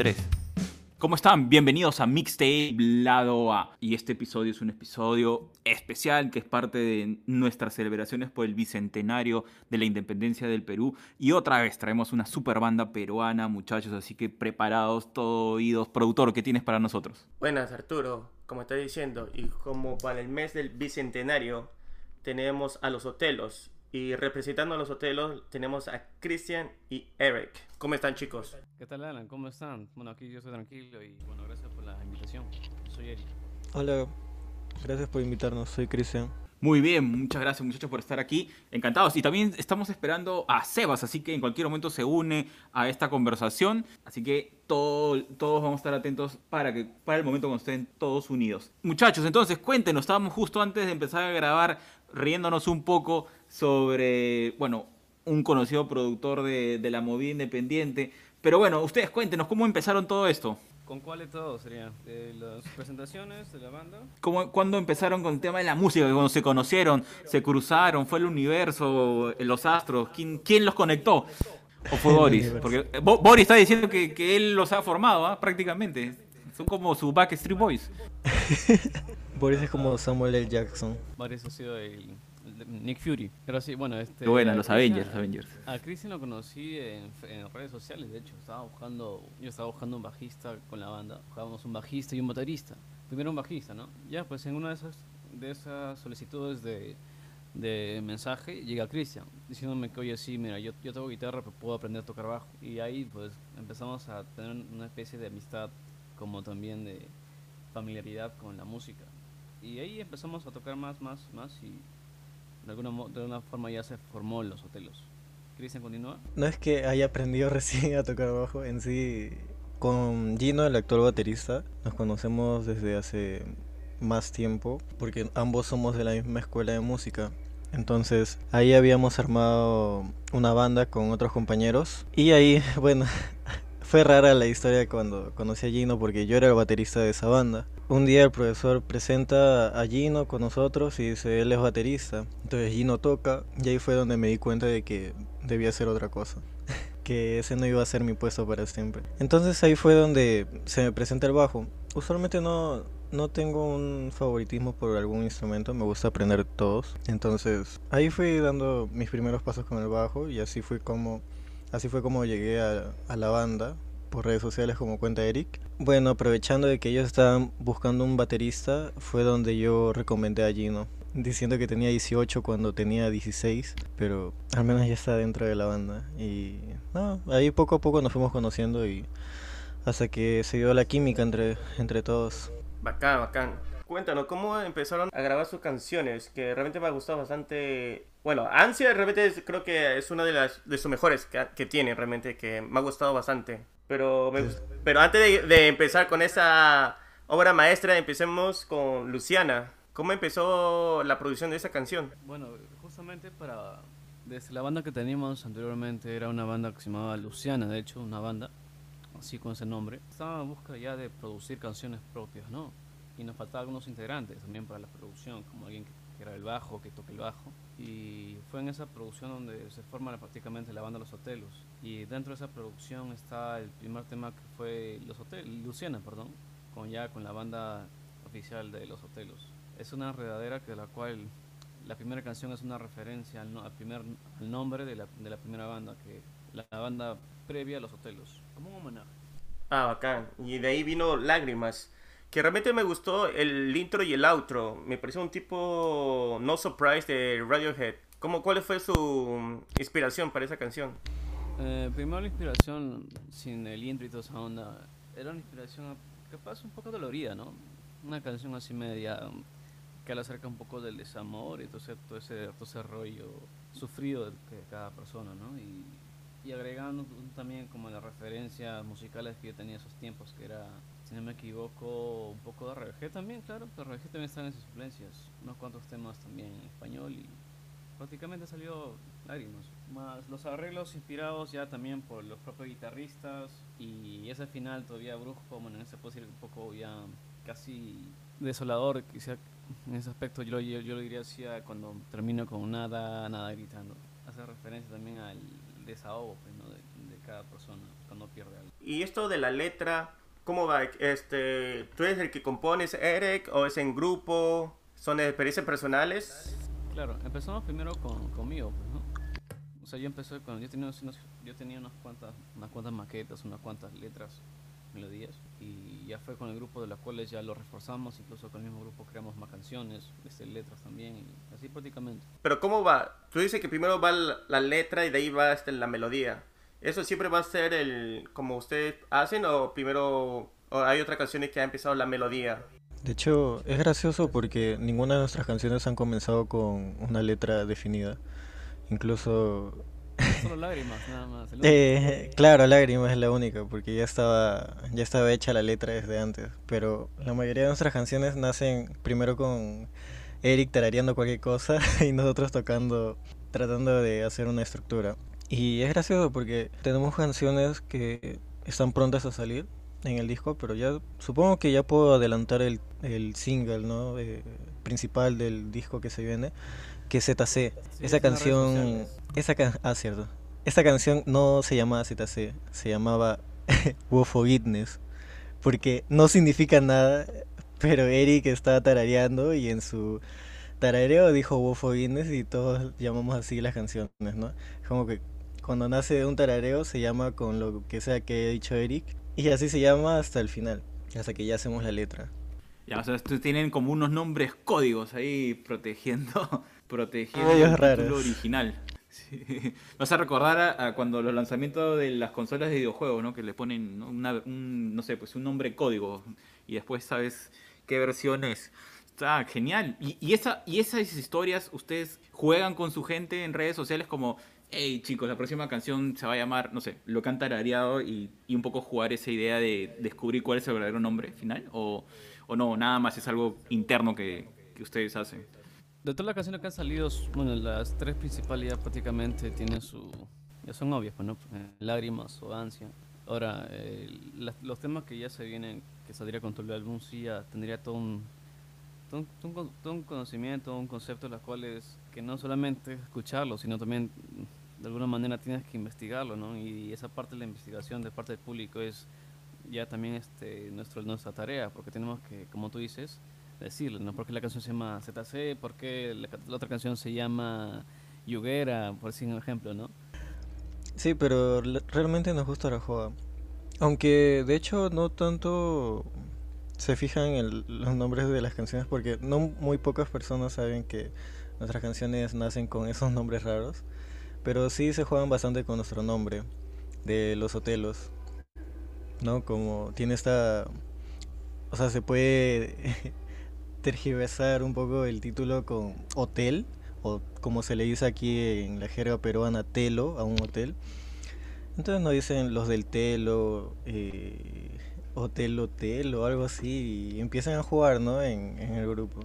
3. ¿Cómo están? Bienvenidos a Mixtape Lado A. Y este episodio es un episodio especial que es parte de nuestras celebraciones por el bicentenario de la independencia del Perú. Y otra vez traemos una super banda peruana, muchachos, así que preparados, todo oídos. Productor, ¿qué tienes para nosotros? Buenas, Arturo. Como está diciendo, y como para el mes del bicentenario, tenemos a los Otelos. Y representando a los Otelos, tenemos a Christian y Eric. ¿Cómo están, chicos? ¿Qué tal, Alan? ¿Cómo están? Bueno, aquí yo estoy tranquilo y bueno, gracias por la invitación. Soy Eric. Hola, gracias por invitarnos, soy Cristian. Muy bien, muchas gracias muchachos por estar aquí. Encantados. Y también estamos esperando a Sebas, así que en cualquier momento se une a esta conversación. Así que todo- todos vamos a estar atentos para que para el momento cuando estén todos unidos. Muchachos, entonces cuéntenos, estábamos justo antes de empezar a grabar riéndonos un poco sobre, bueno, un conocido productor de, de la movida independiente. Pero bueno, ustedes cuéntenos, ¿cómo empezaron todo esto? ¿Con cuál de todos sería? ¿De las presentaciones de la banda? ¿Cómo, ¿Cuándo empezaron con el tema de la música? Cuando se conocieron, se cruzaron, fue el universo, los astros, ¿quién, quién los conectó? ¿O fue Boris? Porque eh, Bo- Boris está diciendo que, que él los ha formado, ¿ah? prácticamente. Son como su Backstreet Boys. Boris es como Samuel L. Jackson. Varios ha sido el, Nick Fury. Pero sí, bueno, este... Qué buena, a los Avengers, los Avengers. A Christian lo conocí en, en redes sociales, de hecho. Estaba buscando, yo estaba buscando un bajista con la banda. Buscábamos un bajista y un baterista. Primero un bajista, ¿no? Ya, pues en una de esas, de esas solicitudes de, de mensaje llega Christian diciéndome que oye sí mira yo, yo toco guitarra pero puedo aprender a tocar bajo y ahí pues empezamos a tener una especie de amistad como también de familiaridad con la música y ahí empezamos a tocar más más más y de alguna de alguna forma ya se formó los hotelos Cristian continúa No es que haya aprendido recién a tocar bajo, en sí, con Gino, el actual baterista, nos conocemos desde hace más tiempo, porque ambos somos de la misma escuela de música. Entonces, ahí habíamos armado una banda con otros compañeros. Y ahí, bueno, fue rara la historia cuando conocí a Gino, porque yo era el baterista de esa banda. Un día el profesor presenta a Gino con nosotros y dice, él es baterista. Entonces Gino toca y ahí fue donde me di cuenta de que debía hacer otra cosa. que ese no iba a ser mi puesto para siempre. Entonces ahí fue donde se me presenta el bajo. Usualmente no, no tengo un favoritismo por algún instrumento, me gusta aprender todos. Entonces ahí fui dando mis primeros pasos con el bajo y así fue como, así fue como llegué a, a la banda por redes sociales como cuenta Eric. Bueno, aprovechando de que ellos estaban buscando un baterista, fue donde yo recomendé a Gino, diciendo que tenía 18 cuando tenía 16, pero al menos ya está dentro de la banda. Y no, ahí poco a poco nos fuimos conociendo y hasta que se dio la química entre, entre todos. Bacán, bacán. Cuéntanos, ¿cómo empezaron a grabar sus canciones? Que realmente me ha gustado bastante. Bueno, Ansia realmente creo que es una de las de sus mejores que, que tiene, realmente, que me ha gustado bastante. Pero, me pero antes de, de empezar con esa obra maestra, empecemos con Luciana. ¿Cómo empezó la producción de esa canción? Bueno, justamente para... Desde la banda que teníamos anteriormente era una banda que se llamaba Luciana, de hecho, una banda así con ese nombre. Estaba en busca ya de producir canciones propias, ¿no? Y nos faltaban algunos integrantes también para la producción, como alguien que, que era el bajo, que toque el bajo. Y fue en esa producción donde se forma prácticamente la banda Los Hotelos. Y dentro de esa producción está el primer tema que fue Los Hotelos, Luciana, perdón, con ya con la banda oficial de Los Hotelos. Es una enredadera que la cual la primera canción es una referencia al, no- al primer, nombre de la, de la primera banda, que la, la banda previa a Los Hotelos, como un homenaje. Ah, bacán. Y de ahí vino Lágrimas. Que realmente me gustó el intro y el outro. Me pareció un tipo No Surprise de Radiohead. ¿Cómo, ¿Cuál fue su inspiración para esa canción? Eh, primero la inspiración, sin el intro y toda esa onda, era una inspiración capaz un poco dolorida, ¿no? Una canción así media um, que le acerca un poco del desamor y todo ese, todo ese, todo ese rollo sufrido de cada persona, ¿no? Y, y agregando también como las referencias musicales que yo tenía esos tiempos, que era, si no me equivoco, un poco de RBG también, claro, que RBG también están en sus influencias, unos cuantos temas también en español y prácticamente salió lágrimas. Más los arreglos inspirados ya también por los propios guitarristas y ese final todavía brusco, bueno, en ese puedo decir un poco ya casi desolador, quizá en ese aspecto yo, yo, yo lo diría así cuando termino con nada, nada gritando. Hace referencia también al desahogo pues, ¿no? de, de cada persona. cuando pierde algo. Y esto de la letra, ¿cómo va? Este, ¿Tú eres el que compones, Eric, o es en grupo? ¿Son experiencias personales? Claro, empezamos primero con, conmigo, pues, ¿no? O sea, yo empecé cuando yo tenía, unos- yo tenía unas cuantas, unas cuantas maquetas, unas cuantas letras, melodías, y ya fue con el grupo de las cuales ya lo reforzamos, incluso con el mismo grupo creamos más canciones, este, letras también, y así prácticamente. Pero ¿cómo va? Tú dices que primero va la, la letra y de ahí va este, la melodía. ¿Eso siempre va a ser el como ustedes hacen o primero o hay otras canciones que ha empezado la melodía? De hecho, es gracioso porque ninguna de nuestras canciones han comenzado con una letra definida. Incluso, Solo lágrimas, nada más. eh, claro, Lágrimas es la única porque ya estaba, ya estaba hecha la letra desde antes. Pero la mayoría de nuestras canciones nacen primero con Eric tarareando cualquier cosa y nosotros tocando, tratando de hacer una estructura. Y es gracioso porque tenemos canciones que están prontas a salir en el disco, pero ya supongo que ya puedo adelantar el, el single, ¿no? Eh, principal del disco que se viene, que es ZC. Sí, esa canción, esa can- ah, cierto. Esta canción no se llamaba ZC, se llamaba Wo Forgiveness, porque no significa nada, pero Eric estaba tarareando y en su tarareo dijo Wo Forgiveness y todos llamamos así las canciones, ¿no? Como que cuando nace un tarareo se llama con lo que sea que haya dicho Eric y así se llama hasta el final, hasta que ya hacemos la letra. Ya, o sea, ustedes tienen como unos nombres códigos ahí protegiendo, protegiendo Códigos el título raros. original. Sí. Vas a recordar a, a cuando los lanzamientos de las consolas de videojuegos, ¿no? Que le ponen un, no sé, pues un nombre código y después sabes qué versión es. Está genial. Y, y, esa, y esas historias, ustedes juegan con su gente en redes sociales como, hey chicos, la próxima canción se va a llamar, no sé, lo que han tarareado y, y un poco jugar esa idea de descubrir cuál es el verdadero nombre final. O, o no, nada más es algo interno que, que ustedes hacen. De todas las canciones que han salido, bueno, las tres principales ya prácticamente tienen su... ya son obvias, pues, ¿no? Eh, Lágrimas o Ansia. Ahora, eh, las- los temas que ya se vienen, que saldría con todo el álbum, sí ya tendría todo un, todo un, todo un conocimiento, un concepto, las cuales que no solamente escucharlo, sino también de alguna manera tienes que investigarlo, ¿no? Y esa parte de la investigación de parte del público es ya también este nuestro, nuestra tarea, porque tenemos que, como tú dices, decirle, ¿no? Porque la canción se llama ZC, porque la, ca- la otra canción se llama Yuguera, por decir un ejemplo, ¿no? Sí, pero realmente nos gusta la joda. Aunque de hecho no tanto se fijan en los nombres de las canciones porque no muy pocas personas saben que nuestras canciones nacen con esos nombres raros. Pero sí se juegan bastante con nuestro nombre de los hotelos. ¿No? Como tiene esta... O sea, se puede tergiversar un poco el título con hotel o como se le dice aquí en la jerga peruana, telo a un hotel. Entonces nos dicen los del telo, eh, hotel, hotel o algo así, y empiezan a jugar, ¿no? En, en el grupo.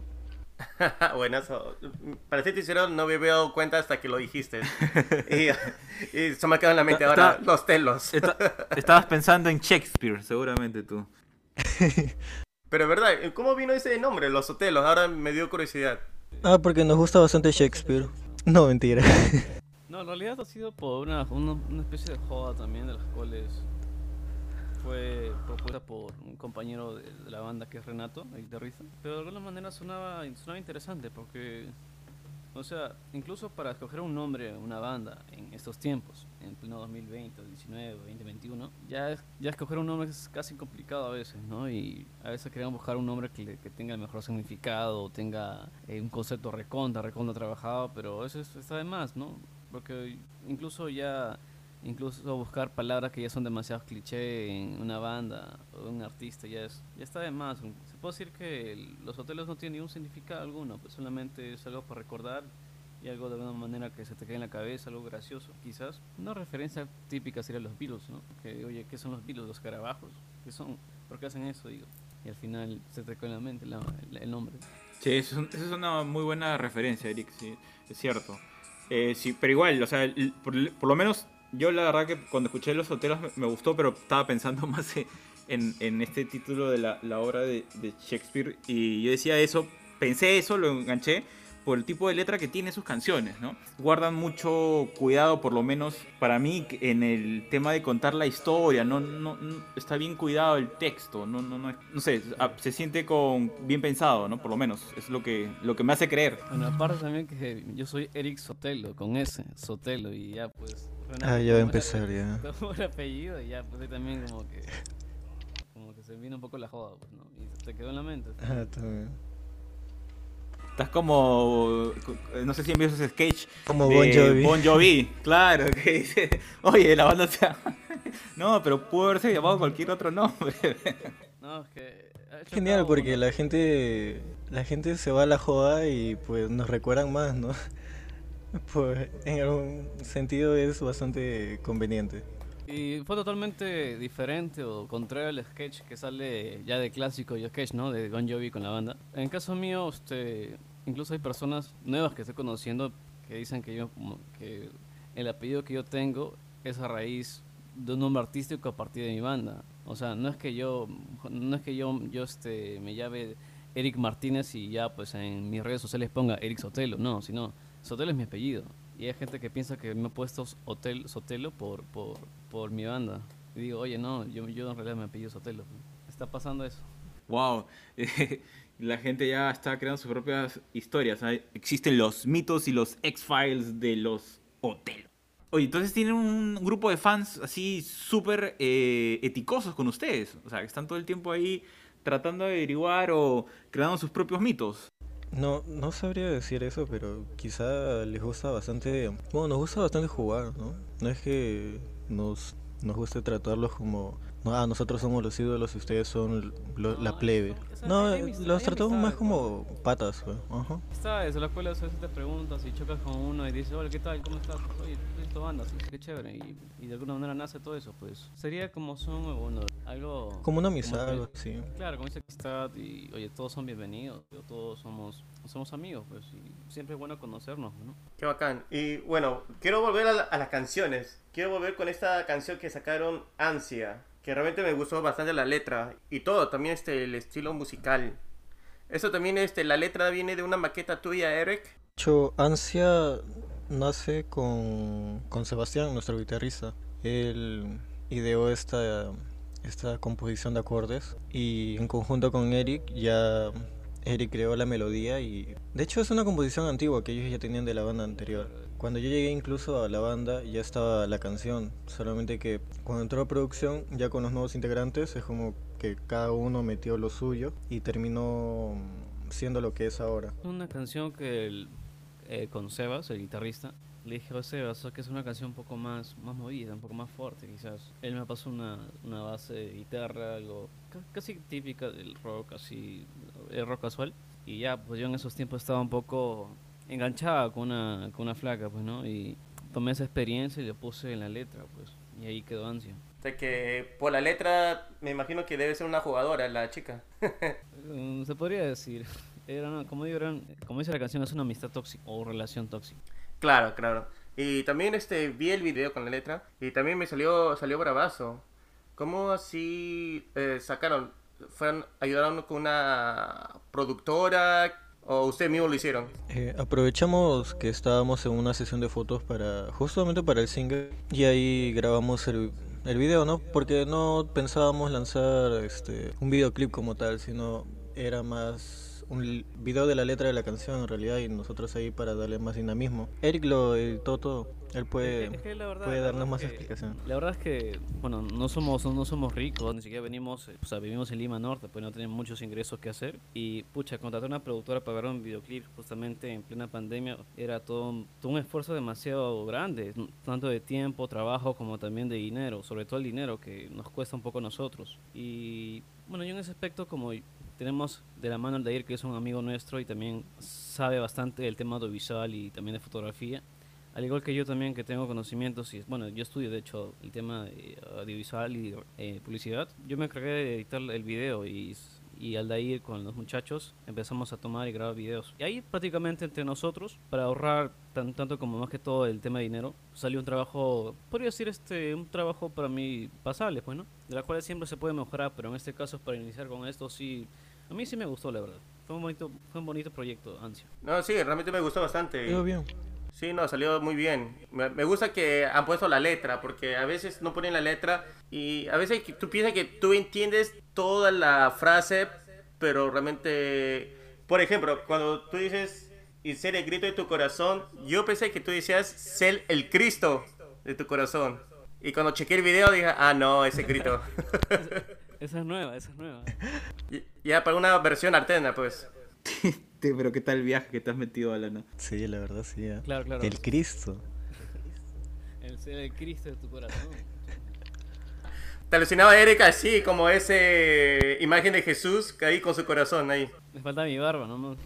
bueno, eso, para ser sincero, no me había dado cuenta hasta que lo dijiste. y, y se me ha quedado en la mente Está- ahora los telos. Esta- estabas pensando en Shakespeare, seguramente tú. Pero verdad, ¿cómo vino ese nombre, los hotelos? Ahora me dio curiosidad. Ah, porque nos gusta bastante Shakespeare. No, mentira. No, en realidad ha sido por una, una, una especie de joda también, de las cuales fue propuesta por un compañero de, la banda que es Renato, el guitarrista. Pero de alguna manera sonaba, sonaba interesante porque, o sea, incluso para escoger un nombre, una banda en estos tiempos, en pleno 2020, 2019, 2021, ya, es- ya escoger un nombre es casi complicado a veces, ¿no? Y a veces queremos buscar un nombre que, que tenga el mejor significado, tenga eh, un concepto recontra, recontra trabajado, pero eso es- está de más, ¿no? Porque incluso ya, incluso buscar palabras que ya son demasiado cliché en una banda o un artista ya es, ya está de más. Se puede decir que los hoteles no tienen ningún significado alguno, pues solamente es algo para recordar y algo de alguna manera que se te quede en la cabeza, algo gracioso, quizás. Una referencia típica sería los Beatles, ¿no? Que, oye, ¿qué son los Beatles? Los carabajos, ¿qué son? ¿Por qué hacen eso? Digo. Y al final se te queda en la mente la- el, el nombre. Sí, eso es, eso es una muy buena referencia, Eric, sí, es cierto. Eh, sí, pero igual, o sea, por, por lo menos yo la verdad que cuando escuché Los Hotelos me, gustó, pero estaba pensando más en, en este título de la, la obra de, de Shakespeare y yo decía eso, pensé eso, lo enganché, por el tipo de letra que tiene sus canciones, ¿no? Guardan mucho cuidado, por lo menos para mí, en el tema de contar la historia, no, no, está bien cuidado el texto, no, no, no, no sé, se siente con bien pensado, ¿no? Por lo menos, es lo que, lo que me hace creer. Bueno, aparte también que yo soy Eric Sotelo, con S, Sotelo, y ya pues... ah, ya va a empezar, ya. Como el apellido, y ya pues también como que... Como que se vino un poco la joda, pues, ¿no? Y se te quedó en la mente. Ah, también. Estás como. No sé si envías ese sketch. Como Bon Jovi. Bon Jovi, claro, que dice. Oye, la banda se No, pero pudo haberse llamado cualquier otro nombre. No, es que. Genial, porque la gente. La gente se va a la joda y pues nos recuerdan más, ¿no? Pues en algún sentido es bastante conveniente. Y fue totalmente diferente o contrario al sketch que sale ya de clásico y sketch, ¿no? De Bon Jovi con la banda. En caso mío, este, incluso hay personas nuevas que estoy conociendo que dicen que yo que el apellido que yo tengo es a raíz de un nombre artístico a partir de mi banda. O sea, no es que yo no es que yo yo este me llame Eric Martínez y ya pues en mis redes sociales ponga Eric Sotelo, no, sino Sotelo es mi apellido. Y hay gente que piensa que me he puesto Hotel Sotelo por, por, por mi banda. Y digo, oye, no, yo, yo en realidad me apellido Sotelo. Está pasando eso. Wow. la gente ya está creando sus propias historias. Existen los mitos y los X-Files de los Otelo. Oye, entonces tienen un grupo de fans así súper eh, eticosos con ustedes. O sea, que están todo el tiempo ahí tratando de averiguar o creando sus propios mitos. No, no sabría decir eso, pero quizá les gusta bastante, bueno, nos gusta bastante jugar, ¿no? No es que nos, nos guste tratarlos como ah, nosotros somos los ídolos y ustedes son la plebe. No, los tratamos más como patas, güey. Ajá. Está eso, la escuela a veces te preguntas y chocas con uno y dices, hola, ¿qué tal? ¿Cómo estás? Oye, esto banda, sí, qué chévere. Y, y, de alguna manera nace todo eso, pues. Sería como son, bueno, algo... Como una amistad, algo así. Claro, como dice amistad y, oye, todos son bienvenidos, todos somos, somos amigos, pues. Y siempre es bueno conocernos, ¿no? Qué bacán. Y bueno, quiero volver a, a las canciones. Quiero volver con esta canción que sacaron, Ansia que realmente me gustó bastante la letra y todo, también este, el estilo musical. Eso también, este, la letra viene de una maqueta tuya, Eric. Hecho, Ansia nace con, con Sebastián, nuestro guitarrista. Él ideó esta, esta composición de acordes y en conjunto con Eric ya Eric creó la melodía y de hecho es una composición antigua que ellos ya tenían de la banda anterior. Cuando yo llegué incluso a la banda ya estaba la canción, solamente que cuando entró a producción ya con los nuevos integrantes es como que cada uno metió lo suyo y terminó siendo lo que es ahora. Una canción que el, eh, con Sebas, el guitarrista, le dije a Sebas que es una canción un poco más, más movida, un poco más fuerte quizás. Él me pasó una, una base de guitarra, algo casi típica del rock, así, el rock casual. Y ya, pues yo en esos tiempos estaba un poco enganchada con una, con una flaca, pues, ¿no? Y tomé esa experiencia y le puse en la letra, pues, y ahí quedó ansia. O sea que por la letra me imagino que debe ser una jugadora la chica. Mm, se podría decir. Era como, digo, como dice la canción, es una amistad tóxica o relación tóxica. Claro, claro. Y también este vi el video con la letra y también me salió salió bravazo. ¿Cómo así eh, sacaron? ¿Fueron, ayudaron con una productora? ¿O usted mismo lo hicieron? Eh, aprovechamos que estábamos en una sesión de fotos para justamente para el single y ahí grabamos el, el video, ¿no? Porque no pensábamos lanzar este un videoclip como tal, sino era más un video de la letra de la canción en realidad y nosotros ahí para darle más dinamismo. Eric lo editó todo. Él puede, puede darnos más explicación. La verdad es que, bueno, no somos, no somos ricos, ni siquiera venimos, o sea, vivimos en Lima Norte, pues no tenemos muchos ingresos que hacer. Y, pucha, contratar una productora para grabar un videoclip justamente en plena pandemia era todo, todo un esfuerzo demasiado grande, tanto de tiempo, trabajo, como también de dinero, sobre todo el dinero que nos cuesta un poco a nosotros. Y, bueno, yo en ese aspecto, como tenemos de la mano al Dair, que es un amigo nuestro y también sabe bastante del tema audiovisual y también de fotografía al igual que yo también que tengo conocimientos y bueno yo estudio de hecho el tema de audiovisual y eh, publicidad. Yo me encargué de editar el video y, y al de ir con los muchachos empezamos a tomar y grabar videos. Y ahí prácticamente entre nosotros para ahorrar tan, tanto como más que todo el tema de dinero salió un trabajo podría decir este un trabajo para mí pasable pues no de la cual siempre se puede mejorar pero en este caso para iniciar con esto sí a mí sí me gustó la verdad fue un bonito, fue un bonito proyecto, Ansia. No, sí, realmente me gustó bastante. Quedó bien. Sí, no, salió muy bien. Me, me gusta que han puesto la letra, porque a veces no ponen la letra y a veces tú piensas que tú entiendes toda la frase, pero realmente, por ejemplo, cuando tú dices y ser el grito de tu corazón, yo pensé que tú decías ser el Cristo de tu corazón. Y cuando chequeé el video dije, ah, no, ese grito. Esa es nueva, esa es nueva. Y- ya para una versión alterna, pues. Sí, Pero qué tal el viaje que te has metido, Alana. Sí, la verdad sí. ¿eh? Claro, claro. El Cristo. El ser el Cristo de tu corazón. Te alucinaba Erika así, como ese imagen de Jesús ahí con su corazón ahí. Me falta mi barba, ¿no?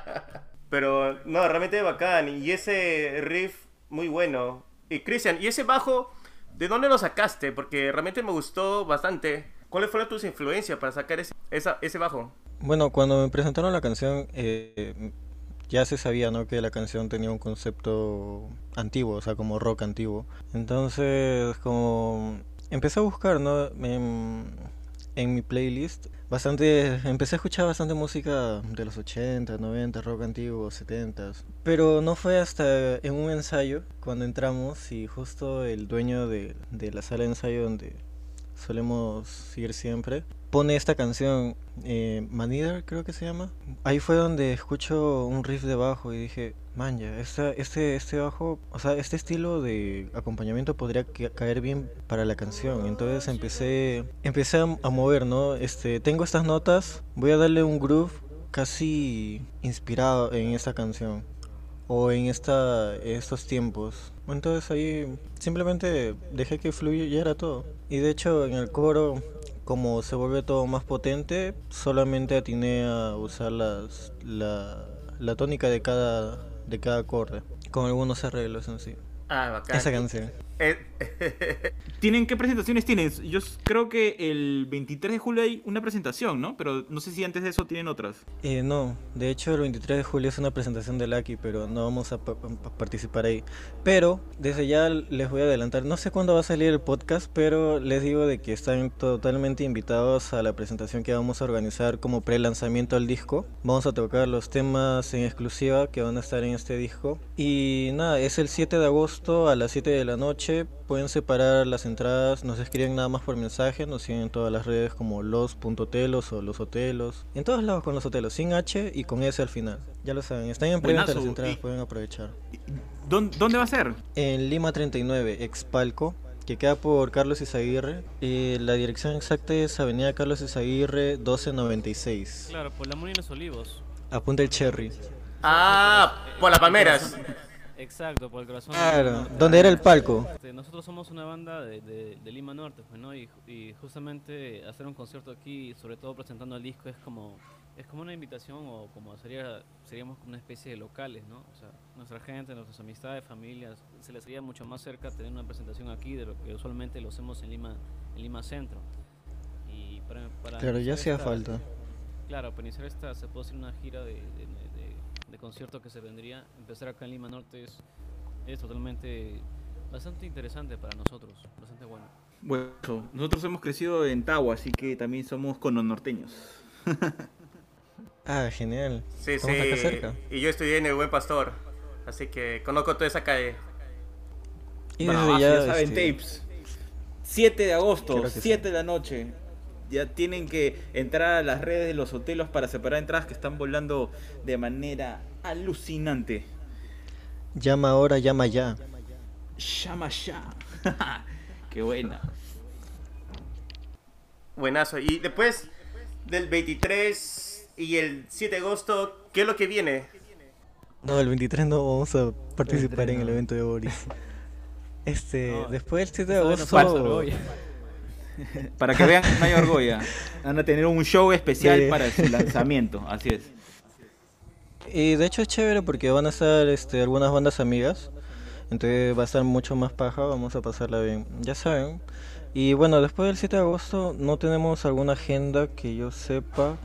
Pero no, realmente bacán. Y ese riff muy bueno. Y Cristian, ¿y ese bajo de dónde lo sacaste? Porque realmente me gustó bastante. ¿Cuáles fueron tus influencias para sacar ese, esa- ese bajo? Bueno, cuando me presentaron la canción, eh, ya se sabía, ¿no? Que la canción tenía un concepto antiguo, o sea, como rock antiguo. Entonces, como empecé a buscar, ¿no? En, en mi playlist, bastante, empecé a escuchar bastante música de los 80, 90, rock antiguo, 70. Pero no fue hasta en un ensayo cuando entramos y justo el dueño de, de la sala de ensayo donde solemos ir siempre, pone esta canción, eh, Man Eater, creo que se llama. Ahí fue donde escucho un riff de bajo y dije, man, ya, esta- este, este bajo, o sea, este estilo de acompañamiento podría ca- caer bien para la canción. Entonces empecé, empecé a, a mover, ¿no? Este, tengo estas notas, voy a darle un groove casi inspirado en esta canción o en esta estos tiempos. Entonces ahí simplemente dejé que fluyera todo. Y de hecho en el coro, como se vuelve todo más potente, solamente atiné a usar las, la, la tónica de cada, de cada acorde, con algunos arreglos en sí. Ah, bacán. Esa canción. Eh, ¿Tienen qué presentaciones tienen? Yo creo que el 23 de julio hay una presentación, ¿no? Pero no sé si antes de eso tienen otras. Eh, no, de hecho el 23 de julio es una presentación de Lucky, pero no vamos a, pa- pa- participar ahí. Pero desde ya les voy a adelantar, no sé cuándo va a salir el podcast, pero les digo de que están totalmente invitados a la presentación que vamos a organizar como pre-lanzamiento al disco. Vamos a tocar los temas en exclusiva que van a estar en este disco. Y nada, es el 7 de agosto a las 7 de la noche. Pueden separar las entradas, nos escriben nada más por mensaje, nos siguen en todas las redes como los.telos o los hotelos. En todos lados con los hotelos, sin H y con S al final. Ya lo saben, están en preventa las entradas, y- pueden aprovechar. ¿Dónde, dónde va a ser? En Lima 39, Expalco, que queda por Carlos Izaguirre. Eh, la dirección exacta es Avenida Carlos Izaguirre 1296. Claro, por la Molina de los Olivos. Apunta el cherry. ah, por las palmeras. Exacto, por el corazón. Claro, ¿dónde era el palco? Este, nosotros somos una banda de, de- de Lima Norte, pues, ¿no? Y, ju- y justamente hacer un concierto aquí, sobre todo presentando el disco, es como es como una invitación o como sería seríamos como una especie de locales, ¿no? O sea, nuestra gente, nuestras amistades, familias, se les sería mucho más cerca tener una presentación aquí de lo que usualmente lo hacemos en Lima, en Lima Centro. Y para, para Claro, ya hacía falta. Claro, para iniciar esta, se puede hacer una gira de, de, de- conciertos que se vendría. Empezar acá en Lima Norte es, es totalmente bastante interesante para nosotros, bastante bueno. Bueno, nosotros hemos crecido en Tagua, así que también somos cononorteños. Ah, genial. Sí, Estamos acá sí. cerca. Y yo estudié en el Buen Pastor. Así que conozco toda esa calle. Y desde ah, ya, ya saben, este, tapes. 7 de agosto, Claro que 7 de la noche. Ya tienen que entrar a las redes de los hotelos para separar entradas que están volando de manera alucinante. llama ahora, llama ya. Llama ya. Qué buena. Buenazo. Y después del 23 y el 7 de agosto, ¿qué es lo que viene? No, el 23 no vamos a participar en el evento de Boris. Este, No, después del 7 de agosto. Para que vean, no hay Orgoya. Van a tener un show especial para su lanzamiento. Así es. Y de hecho es chévere porque van a estar este, algunas bandas amigas. Entonces va a estar mucho más paja, vamos a pasarla bien. Ya saben. Y bueno, después del 7 de agosto no tenemos alguna agenda que yo sepa.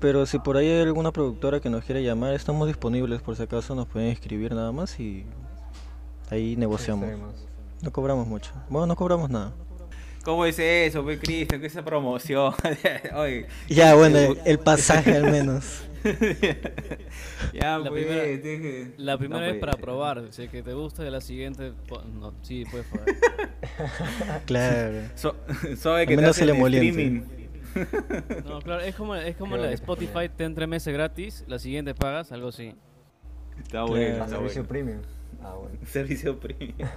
Pero si por ahí hay alguna productora que nos quiera llamar, estamos disponibles por si acaso nos pueden escribir nada más y ahí negociamos. No cobramos mucho. Bueno, no cobramos nada. ¿Cómo es eso, pues, Cristian? ¿Qué es esa promoción? Oye, Ya, bueno, el pasaje al menos. ya, La pues, primera- deje- La primera No vez puede para probar, si es que te gusta, y la siguiente, no, sí, puedes probar. Claro. So- sabe que Al te menos hacen el streaming. No, claro, es como, es como Creo la Spotify, te entre meses gratis, la siguiente pagas, algo así. Está bueno, Claro. está Servicio bueno. premium. Ah, bueno. Servicio premium.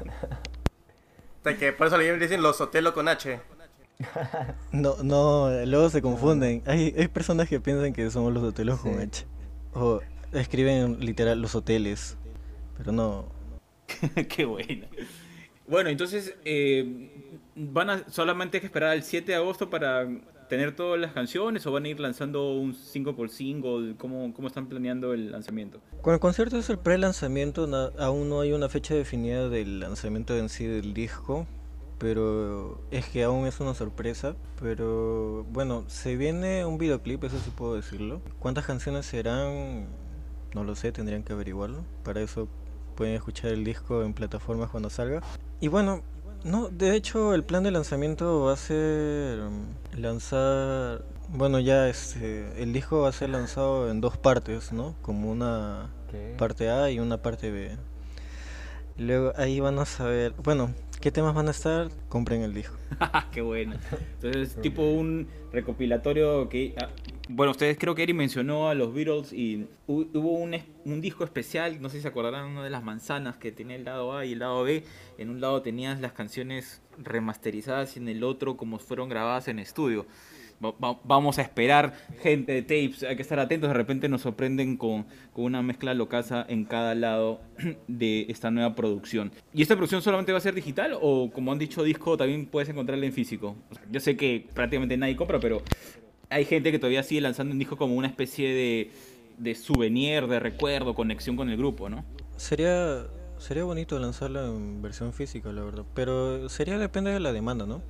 Sea, que por eso le dicen los Sotelo con H. No, no, luego se confunden. Hay, hay personas que piensan que somos los hoteles con. H. O escriben literal los hoteles. Pero no. Qué buena. Bueno, entonces, eh, ¿van a solamente hay que esperar al 7 de agosto para tener todas las canciones o van a ir lanzando un single por single? ¿Cómo, cómo están planeando el lanzamiento? Con el concierto es el pre-lanzamiento, aún no hay una fecha definida del lanzamiento en sí del disco, pero es que aún es una sorpresa. Pero bueno, se viene un videoclip, eso sí puedo decirlo. ¿Cuántas canciones serán? No lo sé, tendrían que averiguarlo. Para eso pueden escuchar el disco en plataformas cuando salga. Y bueno, no, de hecho el plan de lanzamiento va a ser mm, lanzar, bueno ya este, el disco va a ser lanzado en dos partes, ¿no? Como una ¿Qué? parte A y una parte B. Luego ahí van a saber, bueno, qué temas van a estar, compren el disco. Qué buena. Entonces, tipo un recopilatorio que... bueno, ustedes creo que Eri mencionó a los Beatles y hu- hubo un, disco especial, no sé si se acordarán, una de las manzanas que tenía el lado A y el lado B. En un lado tenías las canciones remasterizadas y en el otro como fueron grabadas en estudio. Va- va- vamos a esperar, gente de tapes, hay que estar atentos, de repente nos sorprenden con, con una mezcla locaza en cada lado de esta nueva producción. ¿Y esta producción solamente va a ser digital o como han dicho disco también puedes encontrarla en físico? O sea, yo sé que prácticamente nadie compra, pero hay gente que todavía sigue lanzando un disco como una especie de, de souvenir, de recuerdo, conexión con el grupo, ¿no? Sería sería bonito lanzarlo en versión física, la verdad, pero sería depende de la demanda, ¿no?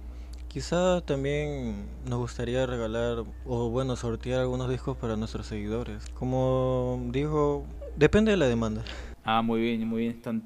Quizá también nos gustaría regalar o bueno, sortear algunos discos para nuestros seguidores. Como digo, depende de la demanda. Ah, muy bien, muy bien. Están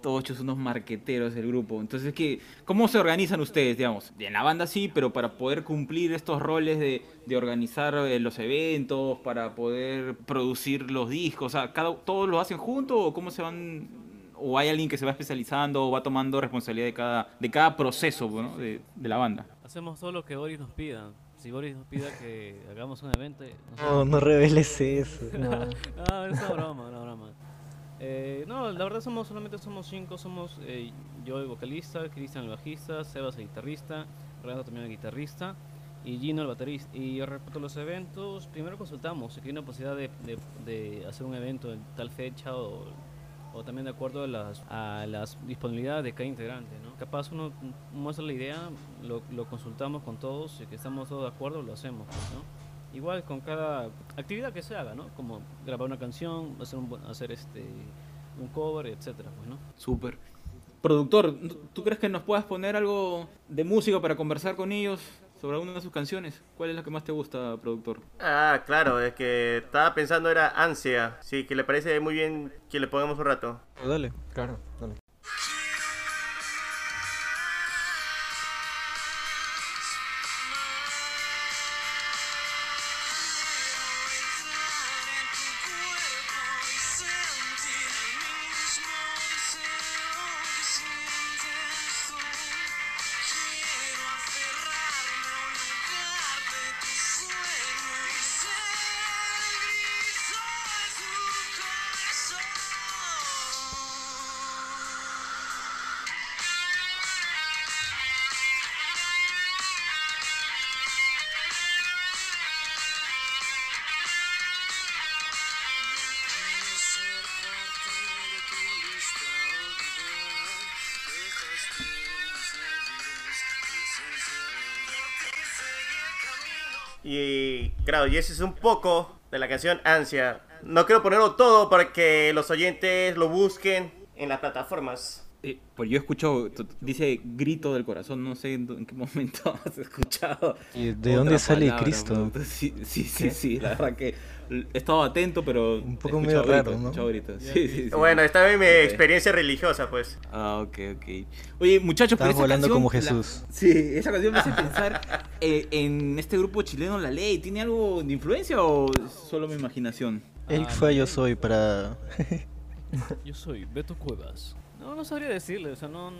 todos todos hechos unos marqueteros del grupo. Entonces, ¿qué, ¿cómo se organizan ustedes, digamos? En la banda sí, pero para poder cumplir estos roles de, de organizar eh, los eventos, para poder producir los discos, o sea, cada, ¿todos lo hacen juntos o cómo se van? ¿O hay alguien que se va especializando o va tomando responsabilidad de cada, de cada proceso ¿no? de, de la banda? Hacemos todo lo que Boris nos pida. Si Boris nos pida que hagamos un evento, nosotros No, no reveles eso. No, Ah, es una broma, una broma. Eh, no, la verdad somos solamente somos cinco, somos eh, yo el vocalista, Cristian el bajista, Sebas el guitarrista, Renato también el guitarrista y Gino el baterista. Y respecto a los eventos, primero consultamos si hay una posibilidad de, de- hacer un evento en tal fecha o, o también de acuerdo a las, a las disponibilidades de cada integrante, ¿no? Capaz uno muestra la idea, lo, lo consultamos con todos y que estamos todos de acuerdo, lo hacemos, ¿no? Igual con cada actividad que se haga, ¿no? Como grabar una canción, hacer un, hacer este un cover, etcétera, pues, ¿no? Súper. Productor, ¿tú crees que nos puedas poner algo de música para conversar con ellos sobre alguna de sus canciones? ¿Cuál es la que más te gusta, productor? Ah, claro, es que estaba pensando era Ansia. Sí, que le parece muy bien que le pongamos un rato. Dale. claro, dale. Y claro, y ese es un poco de la canción Ansia. No quiero ponerlo todo para que los oyentes lo busquen en las plataformas. Eh, pues yo escucho, dice grito del corazón, no sé en, en qué momento has escuchado. ¿Y de dónde sale palabra, Cristo? Sí, sí, sí, sí, la verdad que he estado atento, pero Un poco escuchado medio raro, ¿no? Ya, Sí, sí. Bueno, esta es mi experiencia religiosa, pues. Ah, ok, ok. Oye, muchachos, pero Estás esa volando canción, como la- Jesús. Sí, esa canción me hace pensar eh, en este grupo chileno La Ley. ¿Tiene algo de influencia o solo mi imaginación? Él Ah, fue. Yo Soy para... Yo soy Beto Cuevas. No, sabría decirle, o sea, no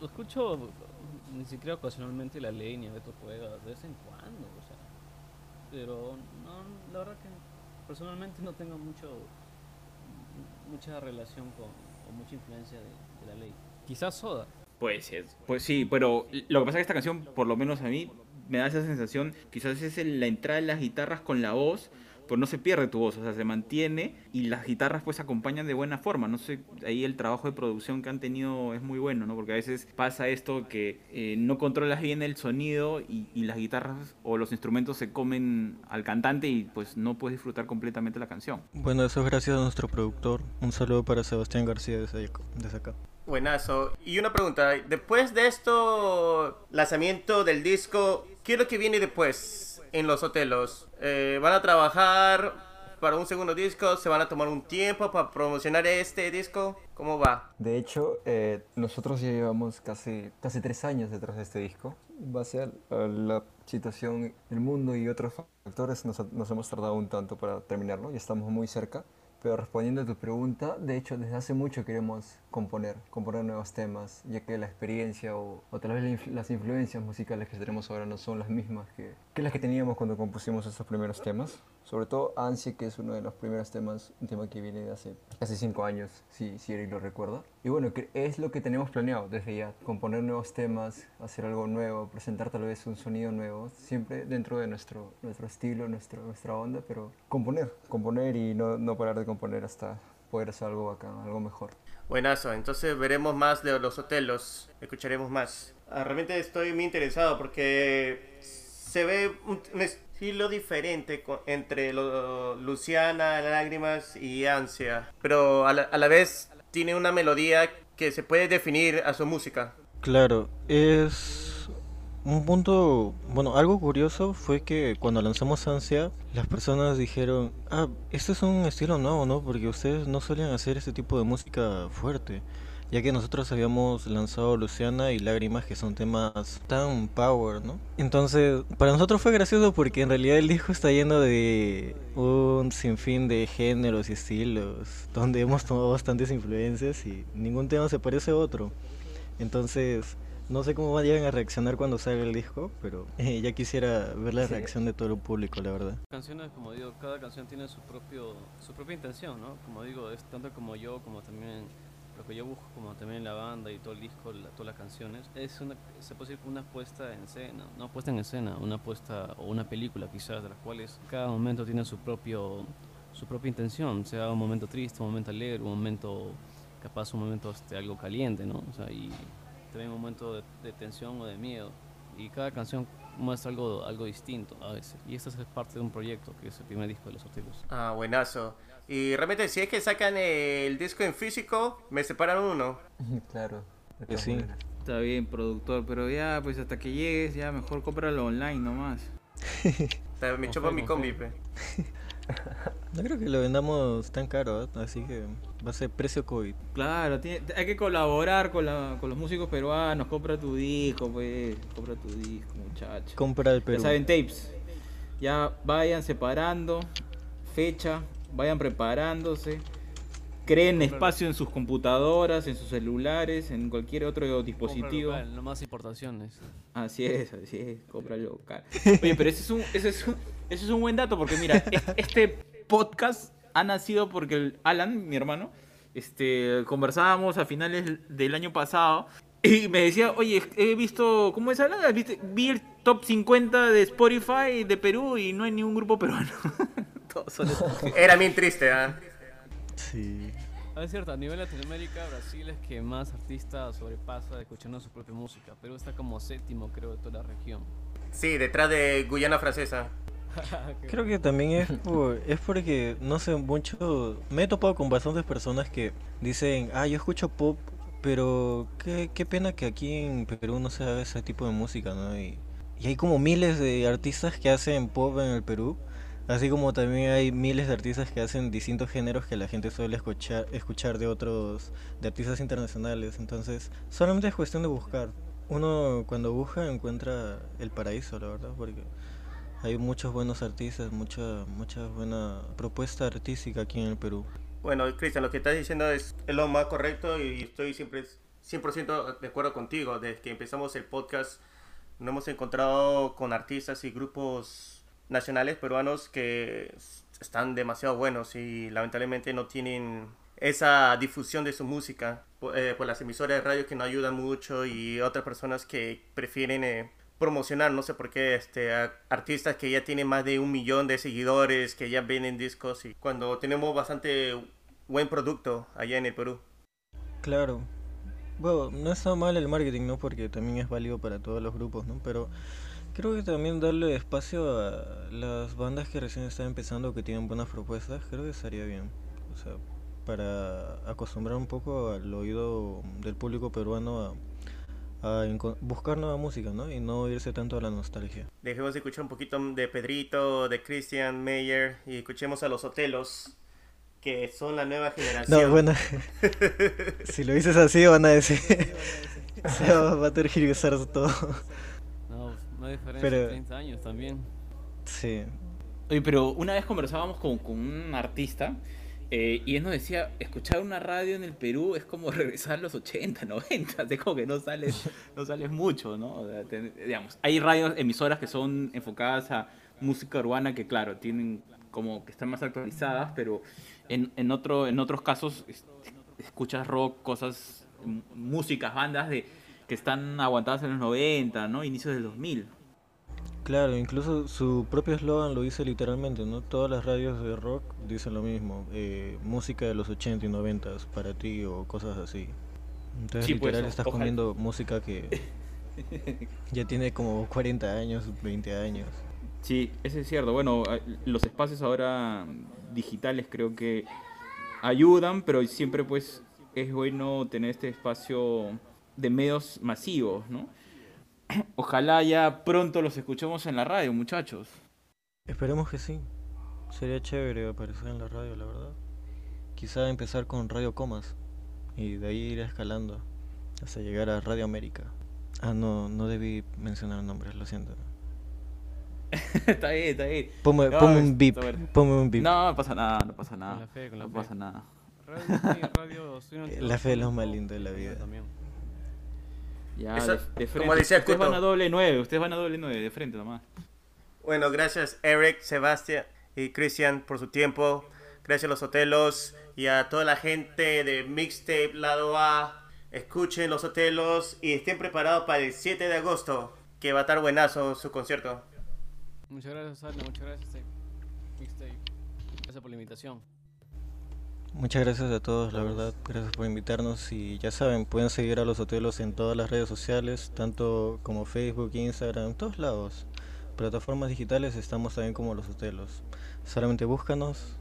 lo escucho ni siquiera ocasionalmente la ley ni a Beto Cuevas, de vez en cuando, o sea. Pero no, la verdad que personalmente no tengo mucho mucha relación con o mucha influencia de, la ley. Quizás Soda. Pues, pues sí, pero lo que pasa es que esta canción, por lo menos a mí, me da esa sensación, quizás es la entrada de las guitarras con la voz, pues no se pierde tu voz, o sea, se mantiene y las guitarras pues acompañan de buena forma. No sé, ahí el trabajo de producción que han tenido es muy bueno, ¿no? Porque a veces pasa esto que eh, no controlas bien el sonido y, y las guitarras o los instrumentos se comen al cantante y pues no puedes disfrutar completamente la canción. Bueno, eso es gracias a nuestro productor. Un saludo para Sebastián García. Desde acá. Buenazo. Y una pregunta, después de esto, lanzamiento del disco, ¿qué es lo que viene después en los hotelos? Eh, ¿Van a trabajar para un segundo disco? ¿Se van a tomar un tiempo para promocionar este disco? ¿Cómo va? De hecho, eh, nosotros ya llevamos casi, casi tres años detrás de este disco. En base a, la situación del mundo y otros factores, nos, nos hemos tardado un tanto para terminarlo y estamos muy cerca. Pero respondiendo a tu pregunta, de hecho, desde hace mucho queremos componer, componer nuevos temas, ya que la experiencia o, o tal vez las influencias musicales que tenemos ahora no son las mismas que, que las que teníamos cuando compusimos estos primeros temas. Sobre todo Ansia, que es uno de los primeros temas, un tema que viene de hace casi cinco años, si, si Eric lo recuerda. Y bueno, es lo que tenemos planeado desde ya, componer nuevos temas, hacer algo nuevo, presentar tal vez un sonido nuevo, siempre dentro de nuestro, nuestro estilo, nuestro, nuestra onda, pero componer, componer y no, no parar de componer hasta poder hacer algo bacán, algo mejor. Buenazo, entonces veremos más de los hotelos, escucharemos más. Ah, realmente estoy muy interesado porque se ve un, un estilo diferente entre lo- Luciana, Lágrimas y Ansia, pero a la, a la vez tiene una melodía que se puede definir a su música. Claro, es un punto, bueno, algo curioso fue que cuando lanzamos Ansia, las personas dijeron, ah, este es un estilo nuevo, ¿no? Porque ustedes no solían hacer este tipo de música fuerte, ya que nosotros habíamos lanzado Luciana y Lágrimas, que son temas tan power, ¿no? Entonces, para nosotros fue gracioso porque en realidad el disco está lleno de un sinfín de géneros y estilos, donde hemos tomado bastantes influencias y ningún tema se parece a otro. Entonces, no sé cómo vayan a reaccionar cuando salga el disco, pero eh, ya quisiera ver la Sí. reacción de todo el público, la verdad. Canciones, como digo, cada canción tiene su propio su propia intención, ¿no? Como digo, es tanto como yo, como también lo que yo busco, como también la banda y todo el disco, la- todas las canciones. Es una, se puede decir una puesta en escena, no puesta en escena, una puesta o una película quizás, de las cuales cada momento tiene su propio su propia intención, sea un momento triste, un momento alegre, un momento capaz un momento este, algo caliente, ¿no? O sea, y también un momento de, de tensión o de miedo. Y cada canción muestra algo, algo distinto a veces. Y esta es parte de un proyecto que es el primer disco de los Hotelos. Ah, buenazo. Y realmente si es que sacan el disco en físico, me separan uno. claro. Que todas sí. Está bien, productor, pero ya, pues hasta que llegues, ya mejor cómpralo online nomás. O sea, me chupa mi combi, pe. No creo que lo vendamos tan caro, ¿eh? así que va a ser precio COVID. Claro, tiene- hay que colaborar con, la, con los músicos peruanos. Compra tu disco, pues. Compra tu disco, muchacho. Compra el Ya Perú. saben, tapes. Ya vayan separando fecha, vayan preparándose. Creen espacio en sus computadoras, en sus celulares, en cualquier otro dispositivo. Compra local, no más importaciones. Así es, así es, compra local. Oye, pero ese es un, ese es un, ese es un buen dato porque mira, es- este podcast ha nacido porque el Alan, mi hermano, este, conversábamos a finales del año pasado y me decía, oye, he visto, ¿cómo es Alan? ¿Viste? Vi el top 50 de Spotify de Perú y no hay ningún grupo peruano. Todos son. Era bien triste, ¿ah? Sí. Ah, es cierto, a nivel Latinoamérica, Brasil es que más artistas sobrepasa escuchando su propia música. Perú está como séptimo, creo, de toda la región. Sí, detrás de Guyana Francesa. Creo que también es, por, es porque, no sé, mucho... Me he topado con bastantes personas que dicen, ah, yo escucho pop pero qué, qué pena que aquí en Perú no se haga ese tipo de música, ¿no? Y, y hay como miles de artistas que hacen pop en el Perú, así como también hay miles de artistas que hacen distintos géneros que la gente suele escuchar, escuchar de otros, de artistas internacionales. Entonces, solamente es cuestión de buscar. Uno cuando busca encuentra el paraíso, la verdad, porque hay muchos buenos artistas, mucha, mucha buena propuesta artística aquí en el Perú. Bueno, Cristian, lo que estás diciendo es, lo más correcto y estoy siempre 100% de acuerdo contigo. Desde que empezamos el podcast nos hemos encontrado con artistas y grupos nacionales peruanos que están demasiado buenos y lamentablemente no tienen esa difusión de su música por, eh, por las emisoras de radio que no ayudan mucho y otras personas que prefieren eh, promocionar, no sé por qué, este, a artistas que ya tienen más de un millón de seguidores, que ya venden discos y cuando tenemos bastante buen producto allá en el Perú. Claro. Bueno, no está mal el marketing, ¿no? Porque también es válido para todos los grupos, ¿no? Pero creo que también darle espacio a las bandas que recién están empezando, que tienen buenas propuestas, creo que estaría bien. O sea, para acostumbrar un poco al oído del público peruano a a buscar nueva música, ¿no? Y no irse tanto a la nostalgia. Dejemos de escuchar un poquito de Pedrito, de Christian Meyer y escuchemos a los Otelos, que son la nueva generación. No, bueno, si lo dices así van a decir, se va a tergiversar todo. No, diferencia pero, 30 años también. Sí. Oye, pero una vez conversábamos con, con un artista eh, y él nos decía, escuchar una radio en el Perú es como regresar a los 80, 90, es como que no sales, no sales mucho, ¿no? digamos, hay radios, emisoras que son enfocadas a música urbana que, claro, tienen como que están más actualizadas, pero en, en, otro, en otros casos escuchas rock, cosas, músicas, bandas de, que están aguantadas en los 90, ¿no? Inicios del 2000. Claro, incluso su propio eslogan lo dice literalmente, ¿no? Todas las radios de rock dicen lo mismo, eh, música de los 80 y 90 para ti o cosas así. Entonces Sí, pues, literal estás ojalá. poniendo música que ya tiene como 40 años, 20 años. Sí, eso es cierto. Bueno, los espacios ahora digitales creo que ayudan, pero siempre pues es bueno tener este espacio de medios masivos, ¿no? Ojalá ya pronto los escuchemos en la radio, muchachos. Esperemos que sí. Sería chévere aparecer en la radio, la verdad. Quizá empezar con Radio Comas y de ahí ir escalando hasta llegar a Radio América. Ah, no, no debí mencionar nombres, lo siento. está bien, está bien. Ponme, No, ponme un beep, ponme un beep. No, no pasa nada, no pasa Con nada. la fe, con la No fe. pasa nada. Radio, radio, La fe es lo más lindo de la vida. También. Ya, Eso, de, de frente. como decía ustedes Kuto. van a doble 9, ustedes van a doble 9, de frente nomás. Bueno, gracias Eric, Sebastián y Cristian por su tiempo. Gracias a los Otelos y a toda la gente de Mixtape Lado A. Escuchen los Otelos y estén preparados para el 7 de agosto, que va a estar buenazo su concierto. Muchas gracias, Alna, muchas gracias, Tape. Mixtape. Gracias por la invitación. Muchas gracias a todos, la verdad. Gracias por invitarnos. Y ya saben, pueden seguir a los hotelos en todas las redes sociales, tanto como Facebook, Instagram, en todos lados. Plataformas digitales estamos también como los hotelos. Solamente búscanos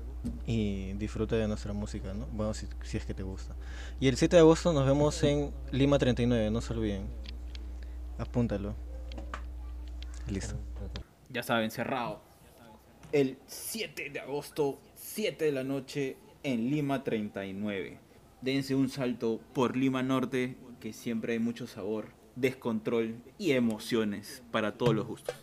y disfruta de nuestra música, ¿no? Bueno, si, si es que te gusta. Y el 7 de agosto nos vemos en Lima 39, no se olviden. Apúntalo. Listo. Ya saben, cerrado. El 7 de agosto, 7 de la noche, en Lima 39. Dense un salto por Lima Norte, que siempre hay mucho sabor, descontrol y emociones para todos los gustos.